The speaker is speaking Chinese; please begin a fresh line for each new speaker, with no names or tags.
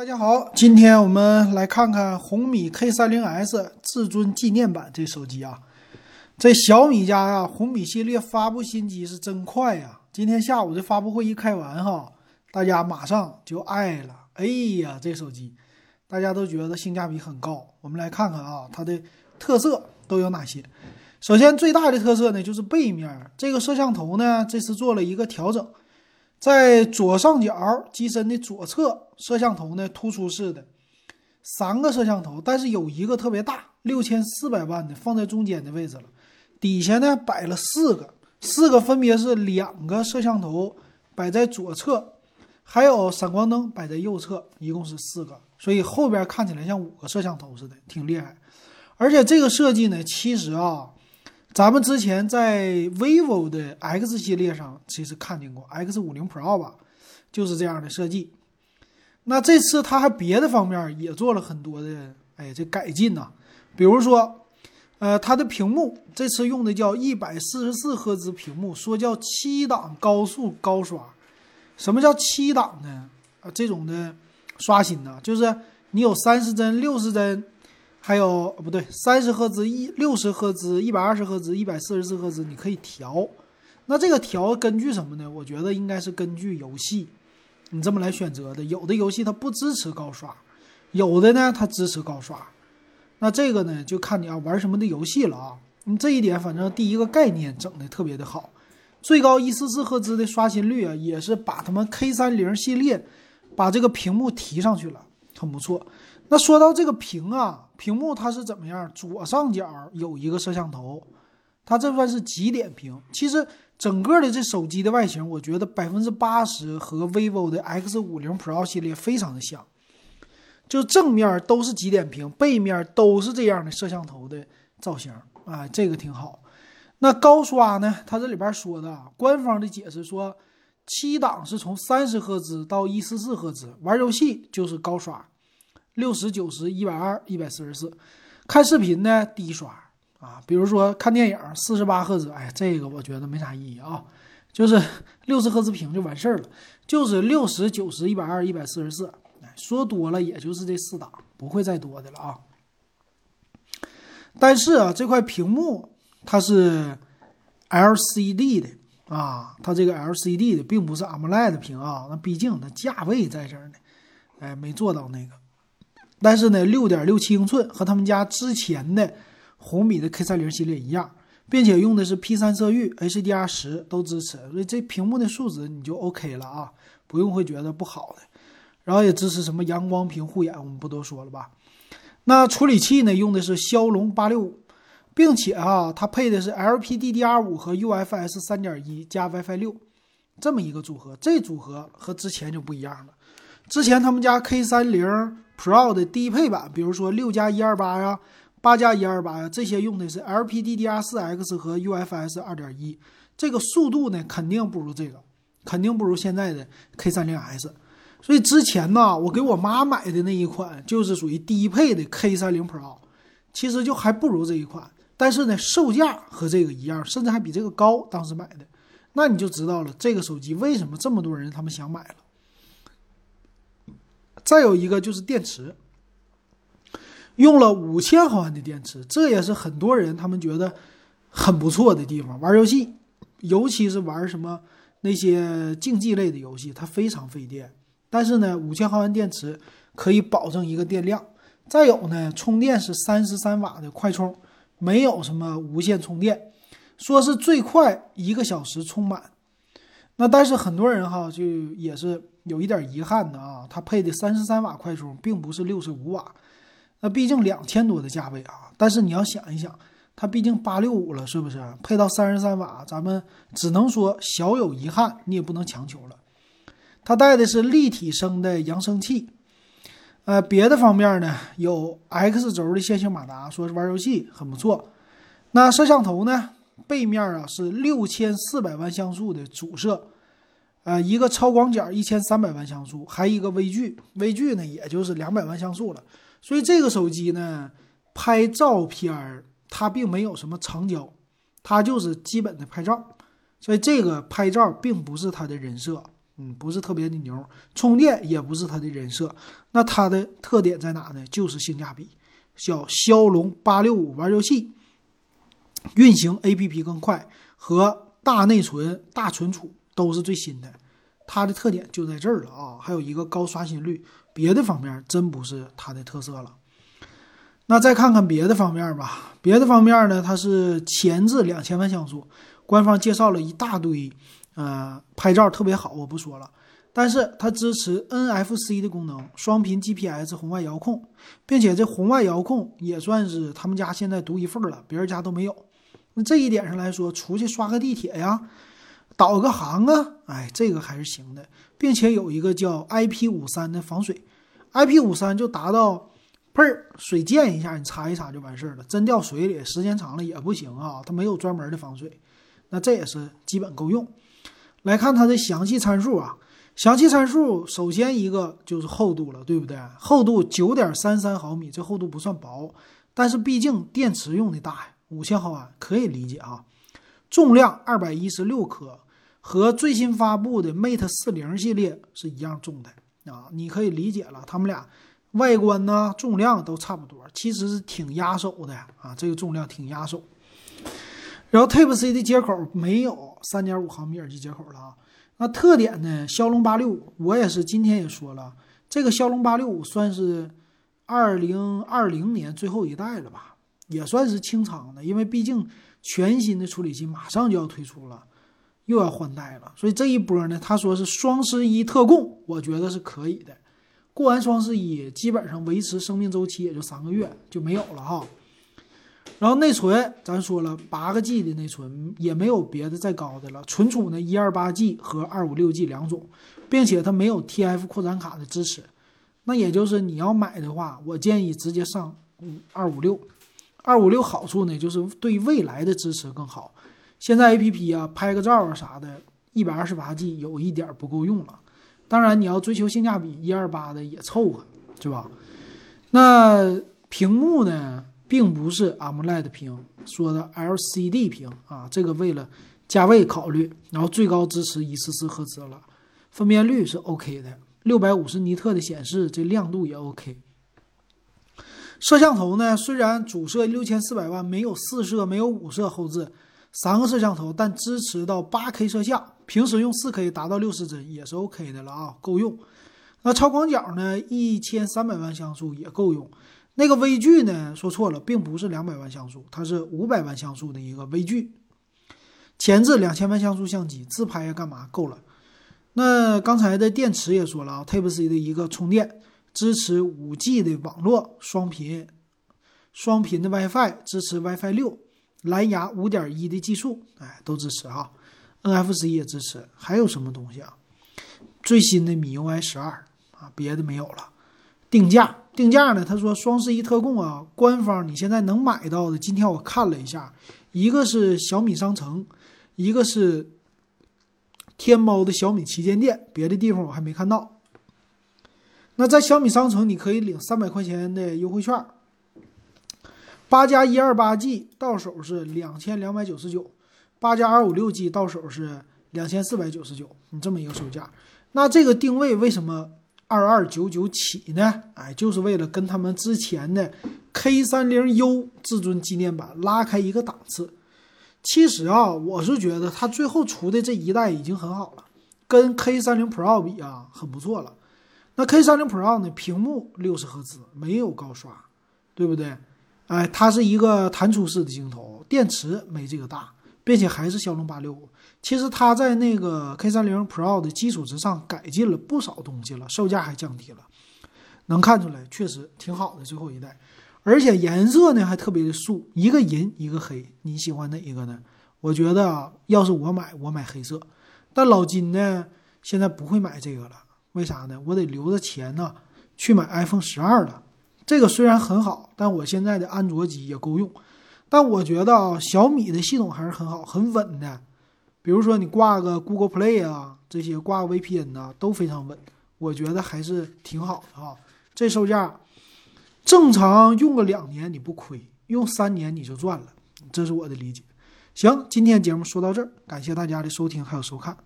大家好，今天我们来看看红米 K30S 至尊纪念版这手机啊。这小米家呀，红米系列发布新机是真快呀。今天下午这发布会一开完哈，大家马上就爱了。哎呀，这手机大家都觉得性价比很高。我们来看看啊，它的特色都有哪些。首先最大的特色呢，就是背面这个摄像头呢，这次做了一个调整。在左上角机身的左侧，摄像头呢突出式的三个摄像头，但是有一个特别大，六千四百万的放在中间的位置了。底下呢摆了四个，四个分别是两个摄像头摆在左侧，还有闪光灯摆在右侧，一共是四个，所以后边看起来像五个摄像头似的，挺厉害。而且这个设计呢，其实啊。咱们之前在 vivo 的 X 系列上其实看见过 X 五零 Pro 吧，就是这样的设计。那这次它还别的方面也做了很多的，哎，这改进呐。比如说，呃，它的屏幕这次用的叫一百四十四赫兹屏幕，说叫七档高速高刷。什么叫七档呢？啊，这种的刷新呢，就是你有三十帧、六十帧。还有不对，三十赫兹、一六十赫兹、一百二十赫兹、一百四十四赫兹，你可以调。那这个调根据什么呢？我觉得应该是根据游戏，你这么来选择的。有的游戏它不支持高刷，有的呢它支持高刷。那这个呢就看你要玩什么的游戏了啊。你这一点反正第一个概念整的特别的好，最高一四四赫兹的刷新率啊，也是把他们 K 三零系列把这个屏幕提上去了，很不错。那说到这个屏啊。屏幕它是怎么样？左上角有一个摄像头，它这算是极点屏。其实整个的这手机的外形，我觉得百分之八十和 vivo 的 X 五零 Pro 系列非常的像，就正面都是极点屏，背面都是这样的摄像头的造型啊，这个挺好。那高刷呢？它这里边说的，官方的解释说，七档是从三十赫兹到一四四赫兹，玩游戏就是高刷。六十九十一百二一百四十四，看视频呢低刷啊，比如说看电影四十八赫兹，哎，这个我觉得没啥意义啊，就是 六十赫兹屏就完事儿了，就是六十九十一百二一百四十四，哎，说多了也就是这四档，不会再多的了啊。但是啊，这块屏幕它是 LCD 的啊，它这个 LCD 的并不是 AMOLED 屏啊，那毕竟它价位在这儿呢，哎，没做到那个。但是呢，六点六七英寸和他们家之前的红米的 K 三零系列一样，并且用的是 P 三色域，HDR 十都支持，所以这屏幕的素质你就 OK 了啊，不用会觉得不好的。然后也支持什么阳光屏护眼，我们不多说了吧。那处理器呢，用的是骁龙八六五，并且啊，它配的是 LPDDR 五和 UFS 三点一加 WiFi 六这么一个组合，这组合和之前就不一样了。之前他们家 K 三零。Pro 的低配版，比如说六加一二八呀，八加一二八呀，这些用的是 LPDDR4X 和 UFS 二点一，这个速度呢肯定不如这个，肯定不如现在的 K30S。所以之前呢，我给我妈买的那一款就是属于低配的 K30 Pro，其实就还不如这一款，但是呢，售价和这个一样，甚至还比这个高。当时买的，那你就知道了这个手机为什么这么多人他们想买了。再有一个就是电池，用了五千毫安的电池，这也是很多人他们觉得很不错的地方。玩游戏，尤其是玩什么那些竞技类的游戏，它非常费电。但是呢，五千毫安电池可以保证一个电量。再有呢，充电是三十三瓦的快充，没有什么无线充电，说是最快一个小时充满。那但是很多人哈就也是。有一点遗憾的啊，它配的三十三瓦快充，并不是六十五瓦。那毕竟两千多的价位啊，但是你要想一想，它毕竟八六五了，是不是？配到三十三瓦，咱们只能说小有遗憾，你也不能强求了。它带的是立体声的扬声器，呃，别的方面呢，有 X 轴的线性马达，说是玩游戏很不错。那摄像头呢，背面啊是六千四百万像素的主摄。呃，一个超广角一千三百万像素，还一个微距，微距呢也就是两百万像素了。所以这个手机呢，拍照片它并没有什么长焦，它就是基本的拍照。所以这个拍照并不是它的人设嗯，不是特别的牛，充电也不是它的人设。那它的特点在哪呢？就是性价比。叫骁龙八六五玩游戏，运行 APP 更快，和大内存、大存储都是最新的。它的特点就在这儿了啊！还有一个高刷新率，别的方面真不是它的特色了。那再看看别的方面吧，别的方面呢，它是前置两千万像素，官方介绍了一大堆，呃，拍照特别好，我不说了。但是它支持 NFC 的功能，双频 GPS 红外遥控，并且这红外遥控也算是他们家现在独一份了，别人家都没有。那这一点上来说，出去刷个地铁呀，导个航啊，哎，这个还是行的，并且有一个叫 IP 五三的防水，IP 五三就达到。喷儿水溅一下，你擦一擦就完事儿了。真掉水里，时间长了也不行啊。它没有专门的防水，那这也是基本够用。来看它的详细参数啊，详细参数首先一个就是厚度了，对不对？厚度九点三三毫米，这厚度不算薄，但是毕竟电池用的大呀，五千毫安可以理解啊。重量二百一十六克，和最新发布的 Mate 四零系列是一样重的啊。你可以理解了，他们俩。外观呢，重量都差不多，其实是挺压手的啊，这个重量挺压手。然后 Type C 的接口没有三点五毫米耳机接口了啊。那特点呢？骁龙八六五，我也是今天也说了，这个骁龙八六五算是二零二零年最后一代了吧，也算是清仓的，因为毕竟全新的处理器马上就要推出了，又要换代了，所以这一波呢，他说是双十一特供，我觉得是可以的。过完双十一，基本上维持生命周期也就三个月就没有了哈。然后内存，咱说了八个 G 的内存，也没有别的再高的了。存储呢，一二八 G 和二五六 G 两种，并且它没有 TF 扩展卡的支持。那也就是你要买的话，我建议直接上二五六。二五六好处呢，就是对未来的支持更好。现在 APP 啊，拍个照啊啥的，一百二十八 G 有一点不够用了。当然，你要追求性价比，一二八的也凑合，是吧？那屏幕呢，并不是 AMOLED 屏，说的 LCD 屏啊，这个为了价位考虑，然后最高支持一四四赫兹了，分辨率是 OK 的，六百五十尼特的显示，这亮度也 OK。摄像头呢，虽然主摄六千四百万，没有四摄，没有五摄后置。三个摄像头，但支持到八 K 摄像，平时用四 K 达到六十帧也是 OK 的了啊，够用。那超广角呢，一千三百万像素也够用。那个微距呢，说错了，并不是两百万像素，它是五百万像素的一个微距。前置两千万像素相机，自拍呀干嘛够了。那刚才的电池也说了啊，Type C 的一个充电，支持五 G 的网络双频，双频的 WiFi，支持 WiFi 六。蓝牙五点一的技术，哎，都支持哈，NFC 也支持。还有什么东西啊？最新的米 UI 十二啊，别的没有了。定价，定价呢？他说双十一特供啊，官方你现在能买到的，今天我看了一下，一个是小米商城，一个是天猫的小米旗舰店，别的地方我还没看到。那在小米商城，你可以领三百块钱的优惠券。八加一二八 G 到手是两千两百九十九，八加二五六 G 到手是两千四百九十九，你这么一个售价，那这个定位为什么二二九九起呢？哎，就是为了跟他们之前的 K 三零 U 至尊纪念版拉开一个档次。其实啊，我是觉得它最后出的这一代已经很好了，跟 K 三零 Pro 比啊，很不错了。那 K 三零 Pro 呢，屏幕六十赫兹，没有高刷，对不对？哎，它是一个弹出式的镜头，电池没这个大，并且还是骁龙八六五。其实它在那个 K 三零 Pro 的基础之上改进了不少东西了，售价还降低了，能看出来确实挺好的最后一代。而且颜色呢还特别的素，一个银一个黑，你喜欢哪一个呢？我觉得要是我买，我买黑色。但老金呢现在不会买这个了，为啥呢？我得留着钱呢去买 iPhone 十二了。这个虽然很好，但我现在的安卓机也够用。但我觉得啊，小米的系统还是很好、很稳的。比如说你挂个 Google Play 啊，这些挂 VPN 呐，都非常稳。我觉得还是挺好的哈。这售价，正常用个两年你不亏，用三年你就赚了。这是我的理解。行，今天节目说到这儿，感谢大家的收听还有收看。